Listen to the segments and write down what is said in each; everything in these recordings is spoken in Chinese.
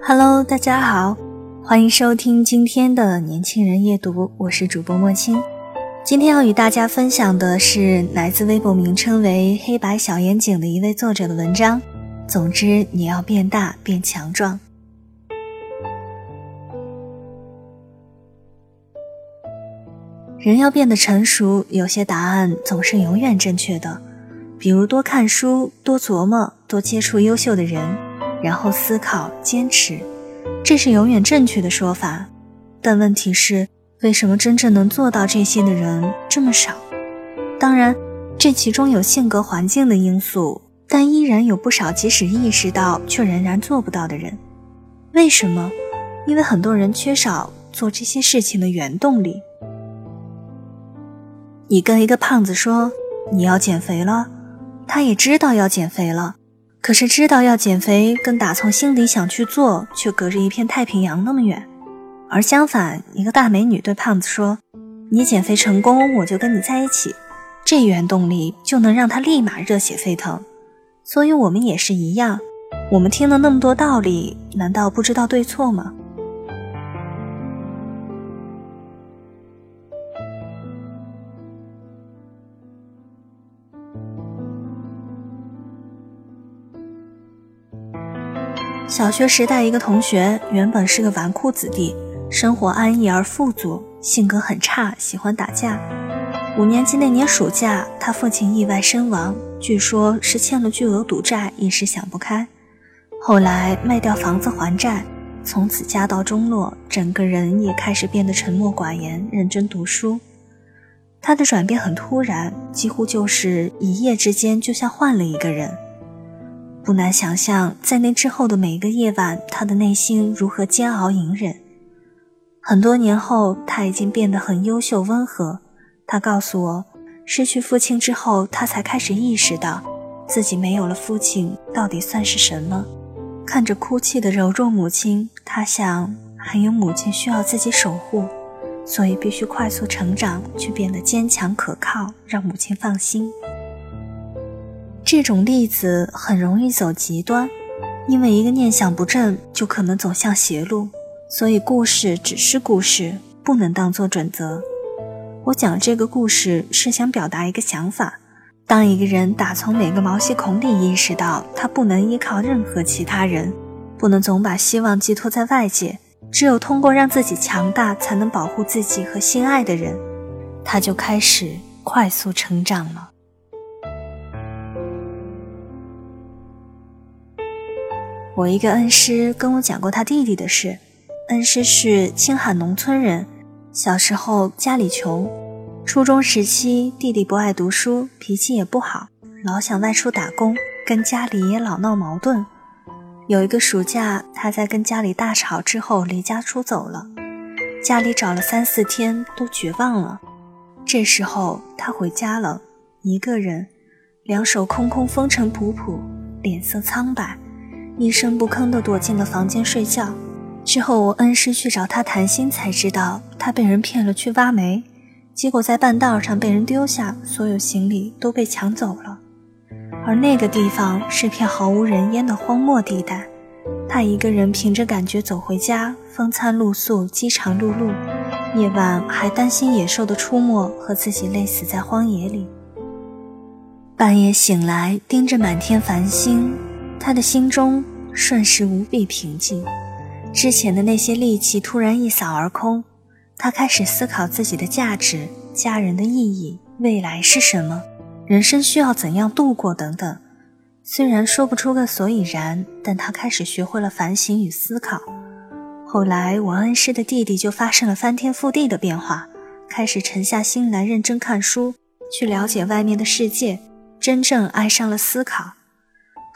Hello，大家好，欢迎收听今天的年轻人夜读，我是主播莫青。今天要与大家分享的是来自微博名称为“黑白小眼睛”的一位作者的文章。总之，你要变大，变强壮。人要变得成熟，有些答案总是永远正确的，比如多看书、多琢磨、多接触优秀的人。然后思考、坚持，这是永远正确的说法。但问题是，为什么真正能做到这些的人这么少？当然，这其中有性格、环境的因素，但依然有不少即使意识到却仍然做不到的人。为什么？因为很多人缺少做这些事情的原动力。你跟一个胖子说你要减肥了，他也知道要减肥了。可是知道要减肥，跟打从心里想去做，却隔着一片太平洋那么远。而相反，一个大美女对胖子说：“你减肥成功，我就跟你在一起。”这原动力就能让他立马热血沸腾。所以，我们也是一样。我们听了那么多道理，难道不知道对错吗？小学时代，一个同学原本是个纨绔子弟，生活安逸而富足，性格很差，喜欢打架。五年级那年暑假，他父亲意外身亡，据说是欠了巨额赌债，一时想不开。后来卖掉房子还债，从此家道中落，整个人也开始变得沉默寡言，认真读书。他的转变很突然，几乎就是一夜之间，就像换了一个人。不难想象，在那之后的每一个夜晚，他的内心如何煎熬隐忍。很多年后，他已经变得很优秀温和。他告诉我，失去父亲之后，他才开始意识到，自己没有了父亲到底算是什么。看着哭泣的柔弱母亲，他想，还有母亲需要自己守护，所以必须快速成长，去变得坚强可靠，让母亲放心。这种例子很容易走极端，因为一个念想不正，就可能走向邪路。所以故事只是故事，不能当做准则。我讲这个故事是想表达一个想法：当一个人打从每个毛细孔里意识到他不能依靠任何其他人，不能总把希望寄托在外界，只有通过让自己强大，才能保护自己和心爱的人，他就开始快速成长了。我一个恩师跟我讲过他弟弟的事。恩师是青海农村人，小时候家里穷，初中时期弟弟不爱读书，脾气也不好，老想外出打工，跟家里也老闹矛盾。有一个暑假，他在跟家里大吵之后离家出走了，家里找了三四天都绝望了。这时候他回家了，一个人，两手空空，风尘仆仆，脸色苍白。一声不吭地躲进了房间睡觉。之后，我恩师去找他谈心，才知道他被人骗了去挖煤，结果在半道上被人丢下，所有行李都被抢走了。而那个地方是片毫无人烟的荒漠地带。他一个人凭着感觉走回家，风餐露宿，饥肠辘辘，夜晚还担心野兽的出没和自己累死在荒野里。半夜醒来，盯着满天繁星。他的心中瞬时无比平静，之前的那些戾气突然一扫而空。他开始思考自己的价值、家人的意义、未来是什么、人生需要怎样度过等等。虽然说不出个所以然，但他开始学会了反省与思考。后来，我恩师的弟弟就发生了翻天覆地的变化，开始沉下心来认真看书，去了解外面的世界，真正爱上了思考。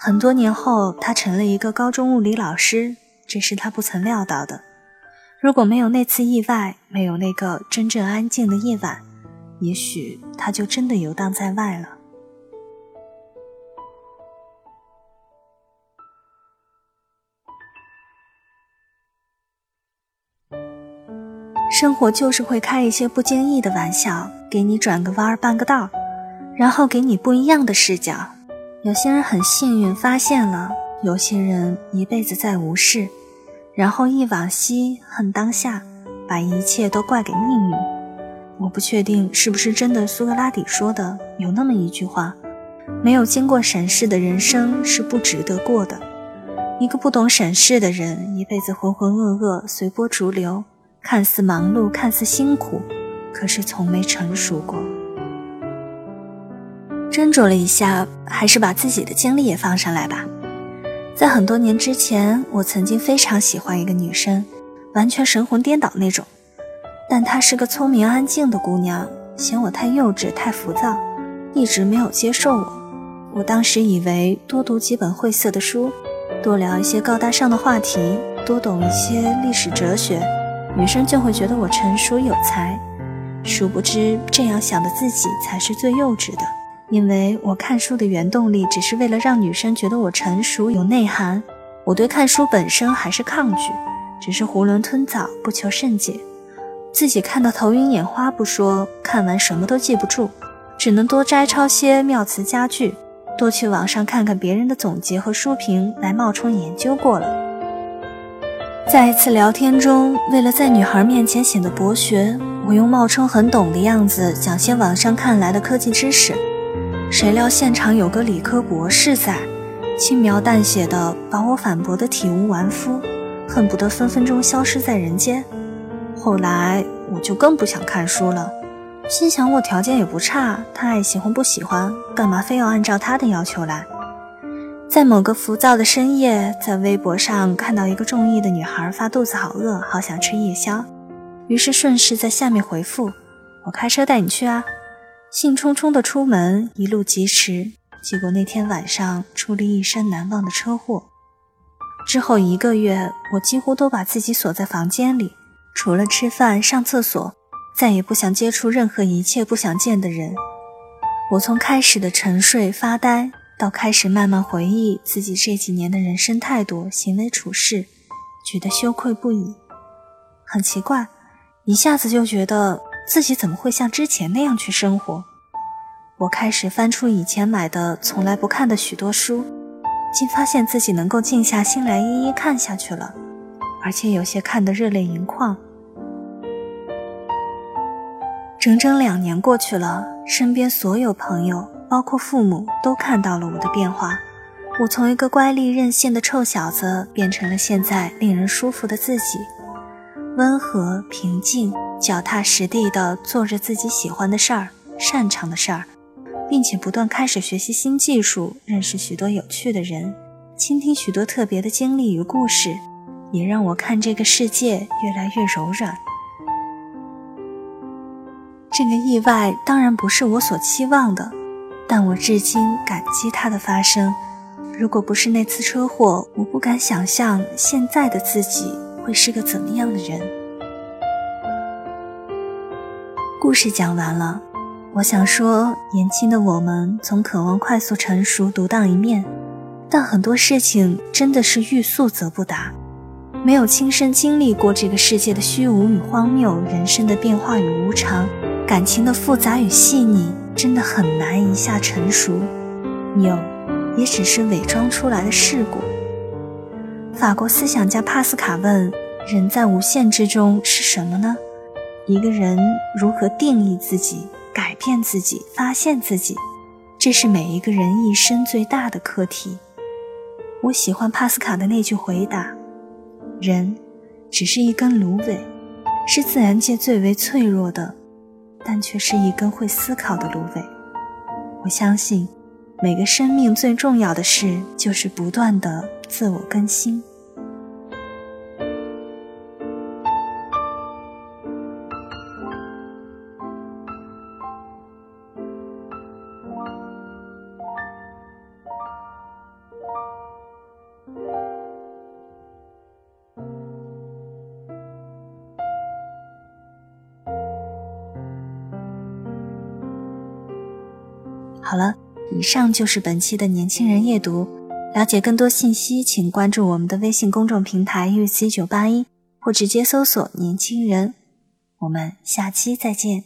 很多年后，他成了一个高中物理老师，这是他不曾料到的。如果没有那次意外，没有那个真正安静的夜晚，也许他就真的游荡在外了。生活就是会开一些不经意的玩笑，给你转个弯儿、半个道儿，然后给你不一样的视角。有些人很幸运发现了，有些人一辈子在无视，然后忆往昔恨当下，把一切都怪给命运。我不确定是不是真的，苏格拉底说的有那么一句话：没有经过审视的人生是不值得过的。一个不懂审视的人，一辈子浑浑噩噩，随波逐流，看似忙碌，看似辛苦，可是从没成熟过。斟酌了一下，还是把自己的经历也放上来吧。在很多年之前，我曾经非常喜欢一个女生，完全神魂颠倒那种。但她是个聪明安静的姑娘，嫌我太幼稚、太浮躁，一直没有接受我。我当时以为多读几本晦涩的书，多聊一些高大上的话题，多懂一些历史哲学，女生就会觉得我成熟有才。殊不知，这样想的自己才是最幼稚的。因为我看书的原动力只是为了让女生觉得我成熟有内涵，我对看书本身还是抗拒，只是囫囵吞枣，不求甚解。自己看到头晕眼花不说，看完什么都记不住，只能多摘抄些妙词佳句，多去网上看看别人的总结和书评来冒充研究过了。在一次聊天中，为了在女孩面前显得博学，我用冒充很懂的样子讲些网上看来的科技知识。谁料现场有个理科博士在，轻描淡写的把我反驳的体无完肤，恨不得分分钟消失在人间。后来我就更不想看书了，心想我条件也不差，他爱喜欢不喜欢，干嘛非要按照他的要求来？在某个浮躁的深夜，在微博上看到一个中意的女孩发肚子好饿，好想吃夜宵，于是顺势在下面回复：“我开车带你去啊。”兴冲冲地出门，一路疾驰，结果那天晚上出了一生难忘的车祸。之后一个月，我几乎都把自己锁在房间里，除了吃饭、上厕所，再也不想接触任何一切不想见的人。我从开始的沉睡发呆，到开始慢慢回忆自己这几年的人生态度、行为处事，觉得羞愧不已。很奇怪，一下子就觉得。自己怎么会像之前那样去生活？我开始翻出以前买的从来不看的许多书，竟发现自己能够静下心来一一看下去了，而且有些看得热泪盈眶。整整两年过去了，身边所有朋友，包括父母，都看到了我的变化。我从一个乖戾任性的臭小子，变成了现在令人舒服的自己，温和平静。脚踏实地地做着自己喜欢的事儿、擅长的事儿，并且不断开始学习新技术，认识许多有趣的人，倾听许多特别的经历与故事，也让我看这个世界越来越柔软。这个意外当然不是我所期望的，但我至今感激它的发生。如果不是那次车祸，我不敢想象现在的自己会是个怎么样的人。故事讲完了，我想说，年轻的我们总渴望快速成熟、独当一面，但很多事情真的是欲速则不达。没有亲身经历过这个世界的虚无与荒谬，人生的变化与无常，感情的复杂与细腻，真的很难一下成熟。有，也只是伪装出来的事故。法国思想家帕斯卡问：人在无限之中是什么呢？一个人如何定义自己、改变自己、发现自己，这是每一个人一生最大的课题。我喜欢帕斯卡的那句回答：“人只是一根芦苇，是自然界最为脆弱的，但却是一根会思考的芦苇。”我相信，每个生命最重要的事就是不断的自我更新。好了，以上就是本期的年轻人夜读。了解更多信息，请关注我们的微信公众平台“ “UC 九八一”或直接搜索“年轻人”。我们下期再见。